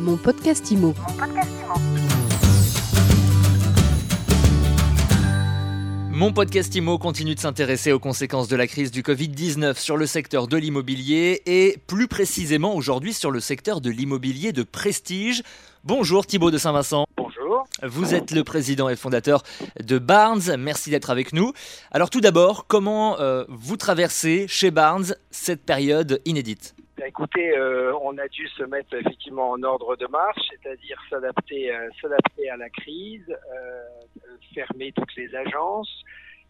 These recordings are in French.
Mon podcast IMO. Mon podcast IMO continue de s'intéresser aux conséquences de la crise du Covid-19 sur le secteur de l'immobilier et plus précisément aujourd'hui sur le secteur de l'immobilier de prestige. Bonjour Thibaut de Saint-Vincent. Bonjour. Vous êtes le président et fondateur de Barnes. Merci d'être avec nous. Alors tout d'abord, comment euh, vous traversez chez Barnes cette période inédite? Écoutez, euh, on a dû se mettre effectivement en ordre de marche, c'est-à-dire s'adapter, euh, à la crise, euh, fermer toutes les agences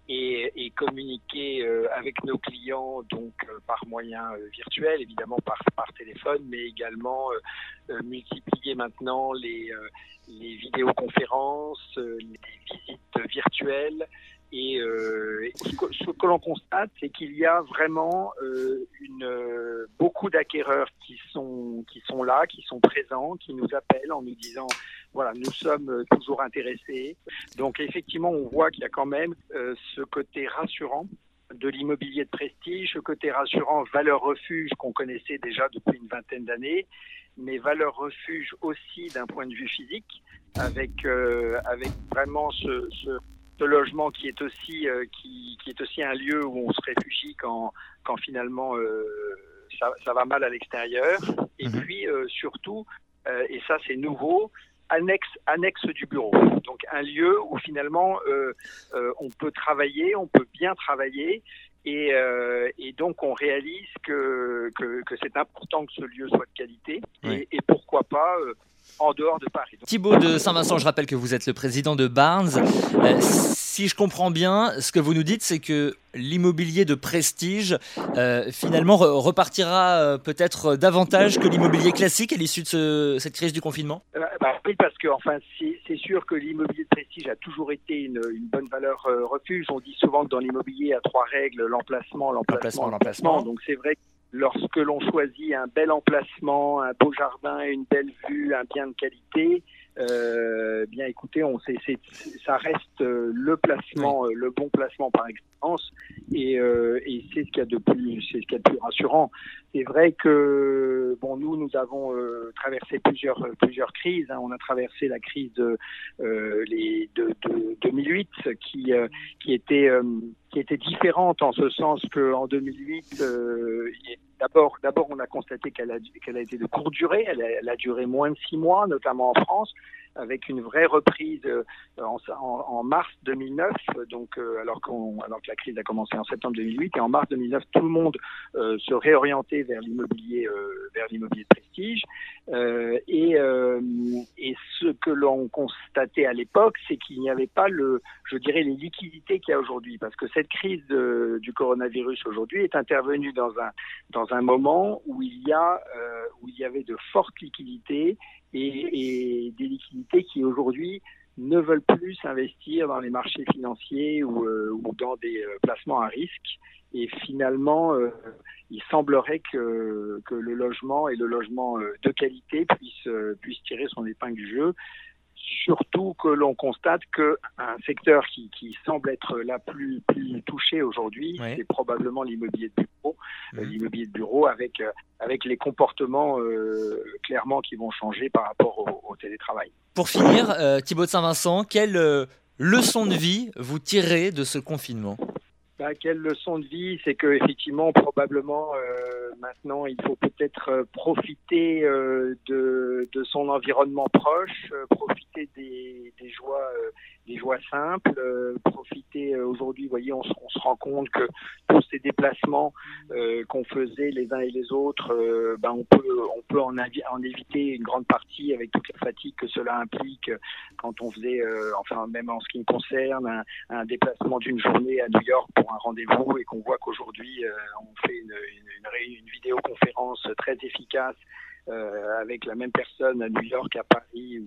et, communiquer avec nos clients donc par moyens euh, virtuels, évidemment par, téléphone, mais également multiplier maintenant les, vidéoconférences, les visites virtuelles. Et euh, ce que, l'on constate, c'est qu'il y a vraiment euh, une, euh, beaucoup d'acquéreurs qui sont, qui sont là, qui sont présents, qui nous appellent en nous disant voilà, nous sommes euh, toujours intéressés. Donc effectivement, on voit qu'il y a quand même euh, ce côté rassurant de l'immobilier de prestige, ce côté rassurant valeur refuge qu'on connaissait déjà depuis une vingtaine d'années, mais valeur refuge aussi d'un point de vue physique, avec euh, avec vraiment ce, ce, ce logement qui est aussi euh, qui, qui est aussi un lieu où on se réfugie quand quand finalement euh, ça, ça va mal à l'extérieur. Et Mhm. puis euh, surtout, et ça c'est nouveau, annexe annexe du bureau. Donc un lieu où finalement euh, euh, on peut travailler, on peut bien travailler. Et, euh, et donc on réalise que, que, que c'est important que ce lieu soit de qualité Oui. et, et pourquoi pas en dehors de Paris. Thibaut de Saint-Vincent, je rappelle que vous êtes le président de Barnes. Euh, si je comprends bien, ce que vous nous dites, c'est que l'immobilier de prestige, euh, finalement, re- repartira euh, peut-être davantage que l'immobilier classique à l'issue de ce- cette crise du confinement? Euh, bah oui, parce que enfin, c'est sûr que l'immobilier de prestige a toujours été une, une bonne valeur refuge. On dit souvent que dans l'immobilier, il y a trois règles l'emplacement, L'emplacement, l'emplacement, l'emplacement. Donc c'est vrai que lorsque l'on choisit un bel emplacement, un beau jardin, une belle vue, un bien de qualité, euh, bien écoutez, on sait, c'est, ça reste euh, le placement, euh, le bon placement par excellence, et, euh, et c'est ce qu'il y a de plus, c'est ce qu'il y a de plus rassurant. C'est vrai que bon, nous, nous avons euh, traversé plusieurs plusieurs crises. hein. On a traversé la crise de, euh, les, de, de 2008, qui euh, qui était euh, qui était différente en ce sens que en 2008, euh, d'abord d'abord on a constaté qu'elle a qu'elle a été de courte durée. Elle a, elle a duré moins de six mois, notamment en France avec une vraie reprise euh, en, mars 2009, donc euh, alors, que la crise a commencé en septembre 2008, et en mars 2009, tout le monde euh, se réorientait vers l'immobilier, vers de prestige. Et, ce que l'on constatait à l'époque, c'est qu'il n'y avait pas le, je dirais, les liquidités qu'il y a aujourd'hui, parce que cette crise du coronavirus aujourd'hui est intervenue dans un moment où il y avait de fortes liquidités et, des liquidités qui aujourd'hui ne veulent plus s'investir dans les marchés financiers ou, euh, dans des euh, placements à risque. Et finalement, euh, il semblerait que, que le logement et le logement de qualité puissent, puissent tirer son épingle du jeu. Surtout que l'on constate que un secteur qui, qui semble être la plus, plus touché aujourd'hui, Oui. c'est probablement l'immobilier de bureau, euh, Mhm. l'immobilier de bureau avec euh, avec les comportements euh, clairement qui vont changer par rapport au, au télétravail. Pour finir, euh, Thibaut de Saint-Vincent, quelle leçon de vie vous tirez de ce confinement? Bah, quelle leçon de vie, c'est que effectivement, probablement, euh, maintenant, il faut peut-être euh, profiter euh, de, son environnement proche, profiter des, joies, des joies simples, profiter aujourd'hui. Voyez, on, se- rend compte que tous ces déplacements qu'on faisait les uns et les autres, ben, on peut, en, éviter une grande partie avec toute la fatigue que cela implique quand on faisait, enfin même en ce qui me concerne, un, un déplacement d'une journée à New York pour un rendez-vous et qu'on voit qu'aujourd'hui euh, on fait une, une, une, vidéoconférence très efficace euh, avec la même personne à New York, à Paris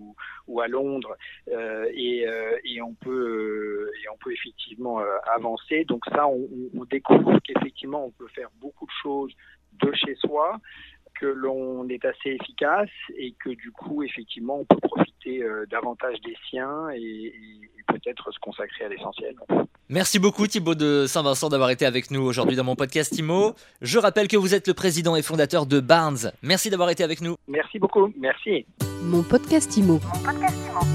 ou, à Londres, euh, et, on peut effectivement avancer. Donc ça, on découvre qu'effectivement on peut faire beaucoup de choses de chez soi, que l'on est assez efficace et que du coup, effectivement, on peut profiter euh, davantage des siens et, et peut-être se consacrer à l'essentiel. Merci beaucoup Thibaut de Saint-Vincent d'avoir été avec nous aujourd'hui dans mon podcast Imo. Je rappelle que vous êtes le président et fondateur de Barnes. Merci d'avoir été avec nous. Merci beaucoup. Merci. Mon podcast Imo. Mon podcast